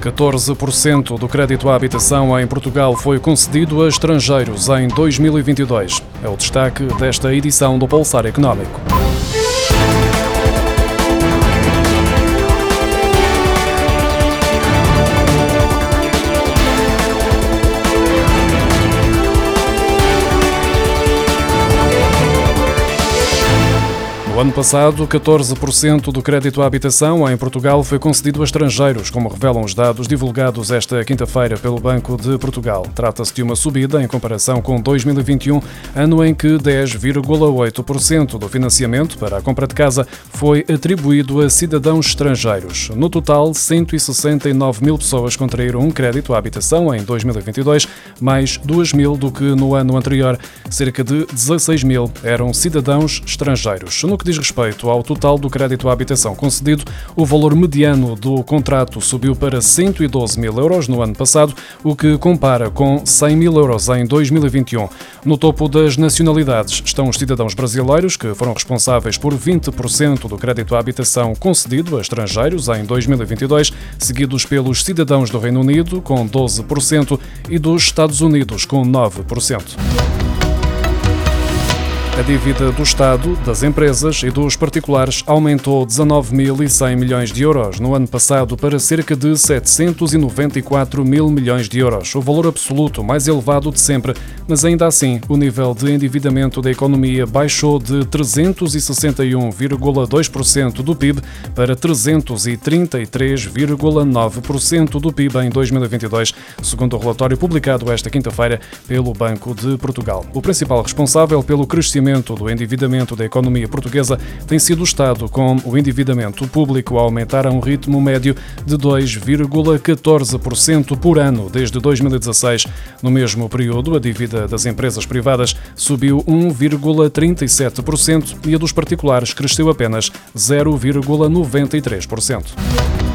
14% do crédito à habitação em Portugal foi concedido a estrangeiros em 2022. É o destaque desta edição do Pulsar Económico. Ano passado, 14% do crédito à habitação em Portugal foi concedido a estrangeiros, como revelam os dados divulgados esta quinta-feira pelo Banco de Portugal. Trata-se de uma subida em comparação com 2021, ano em que 10,8% do financiamento para a compra de casa foi atribuído a cidadãos estrangeiros. No total, 169 mil pessoas contraíram um crédito à habitação em 2022, mais 2 mil do que no ano anterior. Cerca de 16 mil eram cidadãos estrangeiros. No que diz respeito ao total do crédito à habitação concedido, o valor mediano do contrato subiu para 112 mil euros no ano passado, o que compara com 100 mil euros em 2021. No topo das nacionalidades estão os cidadãos brasileiros, que foram responsáveis por 20% do crédito à habitação concedido a estrangeiros em 2022, seguidos pelos cidadãos do Reino Unido, com 12%, e dos Estados Unidos, com 9%. A dívida do Estado, das empresas e dos particulares aumentou 19.100 milhões de euros no ano passado para cerca de 794 mil milhões de euros, o valor absoluto mais elevado de sempre, mas ainda assim o nível de endividamento da economia baixou de 361,2% do PIB para 333,9% do PIB em 2022, segundo o relatório publicado esta quinta-feira pelo Banco de Portugal. O principal responsável pelo crescimento crescimento do endividamento da economia portuguesa tem sido o Estado, com o endividamento público a aumentar a um ritmo médio de 2,14% por ano desde 2016. No mesmo período, a dívida das empresas privadas subiu 1,37% e a dos particulares cresceu apenas 0,93%.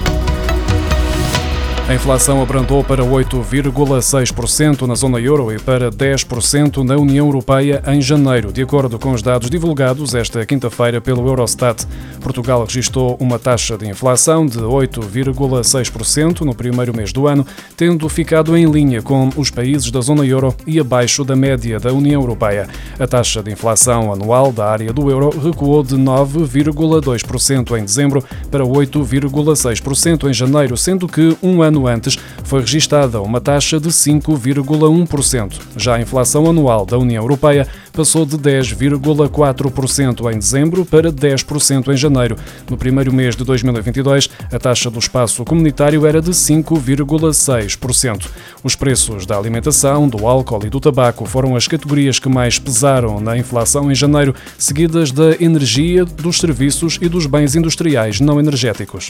A inflação abrandou para 8,6% na zona euro e para 10% na União Europeia em janeiro, de acordo com os dados divulgados esta quinta-feira pelo Eurostat. Portugal registrou uma taxa de inflação de 8,6% no primeiro mês do ano, tendo ficado em linha com os países da zona euro e abaixo da média da União Europeia. A taxa de inflação anual da área do euro recuou de 9,2% em dezembro para 8,6% em janeiro, sendo que um ano ano antes foi registada uma taxa de 5,1%. Já a inflação anual da União Europeia passou de 10,4% em dezembro para 10% em janeiro. No primeiro mês de 2022, a taxa do espaço comunitário era de 5,6%. Os preços da alimentação, do álcool e do tabaco foram as categorias que mais pesaram na inflação em janeiro, seguidas da energia, dos serviços e dos bens industriais não energéticos.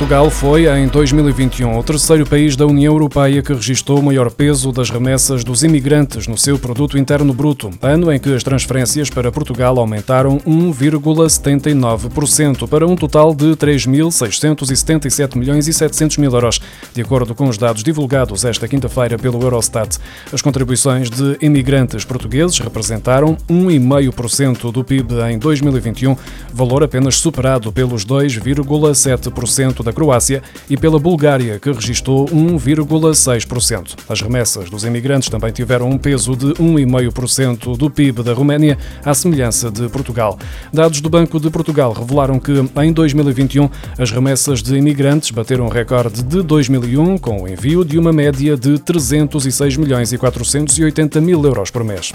Portugal foi, em 2021, o terceiro país da União Europeia que registrou o maior peso das remessas dos imigrantes no seu produto interno bruto, ano em que as transferências para Portugal aumentaram 1,79% para um total de 3.677 milhões e 700 mil euros, de acordo com os dados divulgados esta quinta-feira pelo Eurostat. As contribuições de imigrantes portugueses representaram 1,5% do PIB em 2021, valor apenas superado pelos 2,7% da da Croácia e pela Bulgária, que registrou 1,6%. As remessas dos imigrantes também tiveram um peso de 1,5% do PIB da Roménia, à semelhança de Portugal. Dados do Banco de Portugal revelaram que, em 2021, as remessas de imigrantes bateram um recorde de 2001, com o envio de uma média de 306 milhões e 480 mil euros por mês.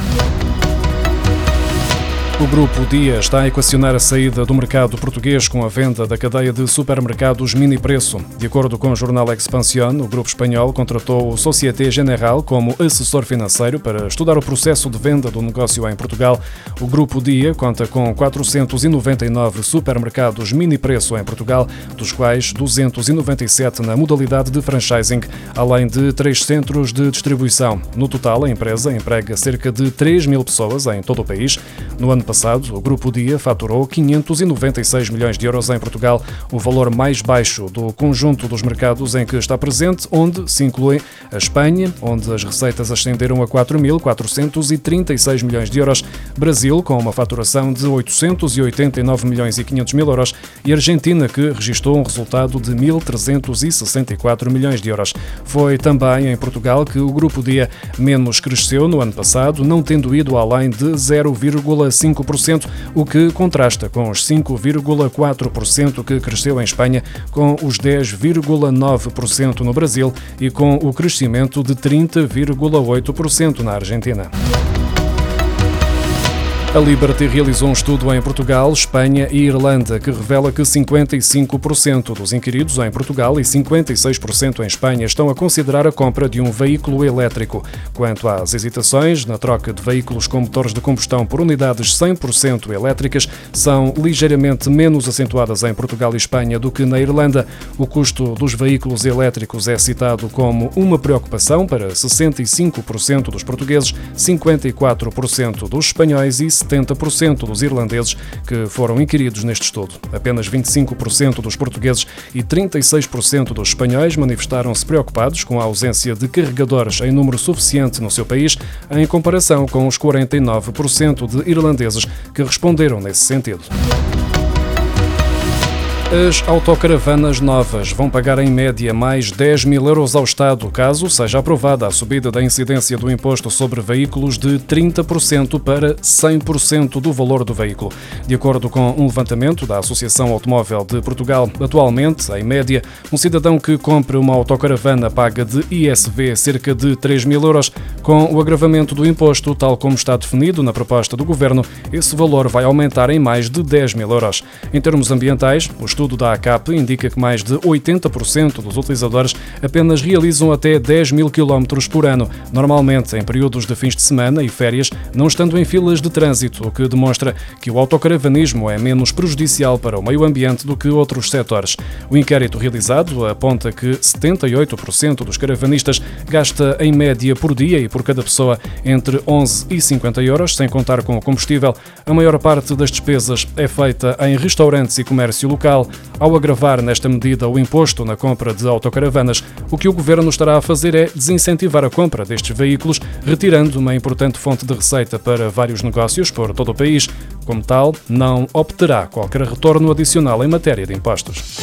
O Grupo Dia está a equacionar a saída do mercado português com a venda da cadeia de supermercados Mini Preço. De acordo com o jornal Expansión, o grupo espanhol contratou o Societe General como assessor financeiro para estudar o processo de venda do negócio em Portugal. O Grupo Dia conta com 499 supermercados Mini Preço em Portugal, dos quais 297 na modalidade de franchising, além de três centros de distribuição. No total, a empresa emprega cerca de 3 mil pessoas em todo o país. No ano passado, o Grupo Dia faturou 596 milhões de euros em Portugal, o valor mais baixo do conjunto dos mercados em que está presente, onde se inclui a Espanha, onde as receitas ascenderam a 4.436 milhões de euros, Brasil, com uma faturação de 889 milhões e 500 mil euros, e Argentina, que registrou um resultado de 1.364 milhões de euros. Foi também em Portugal que o Grupo Dia menos cresceu no ano passado, não tendo ido além de 0,5%, o que contrasta com os 5,4% que cresceu em Espanha, com os 10,9% no Brasil e com o crescimento de 30,8% na Argentina. A Liberty realizou um estudo em Portugal, Espanha e Irlanda que revela que 55% dos inquiridos em Portugal e 56% em Espanha estão a considerar a compra de um veículo elétrico. Quanto às hesitações na troca de veículos com motores de combustão por unidades 100% elétricas, são ligeiramente menos acentuadas em Portugal e Espanha do que na Irlanda. O custo dos veículos elétricos é citado como uma preocupação para 65% dos portugueses, 54% dos espanhóis e 70% dos irlandeses que foram inquiridos neste estudo. Apenas 25% dos portugueses e 36% dos espanhóis manifestaram-se preocupados com a ausência de carregadores em número suficiente no seu país, em comparação com os 49% de irlandeses que responderam nesse sentido. As autocaravanas novas vão pagar em média mais 10 mil euros ao Estado, caso seja aprovada a subida da incidência do imposto sobre veículos de 30% para 100% do valor do veículo. De acordo com um levantamento da Associação Automóvel de Portugal, atualmente, em média, um cidadão que compre uma autocaravana paga de ISV cerca de 3 mil euros. Com o agravamento do imposto, tal como está definido na proposta do Governo, esse valor vai aumentar em mais de 10 mil euros. Em termos ambientais, os estudo da ACAP indica que mais de 80% dos utilizadores apenas realizam até 10 mil quilómetros por ano, normalmente em períodos de fins de semana e férias, não estando em filas de trânsito, o que demonstra que o autocaravanismo é menos prejudicial para o meio ambiente do que outros setores. O inquérito realizado aponta que 78% dos caravanistas gasta em média por dia e por cada pessoa entre 11 e 50 euros, sem contar com o combustível. A maior parte das despesas é feita em restaurantes e comércio local, ao agravar nesta medida o imposto na compra de autocaravanas, o que o governo estará a fazer é desincentivar a compra destes veículos, retirando uma importante fonte de receita para vários negócios por todo o país. Como tal, não obterá qualquer retorno adicional em matéria de impostos.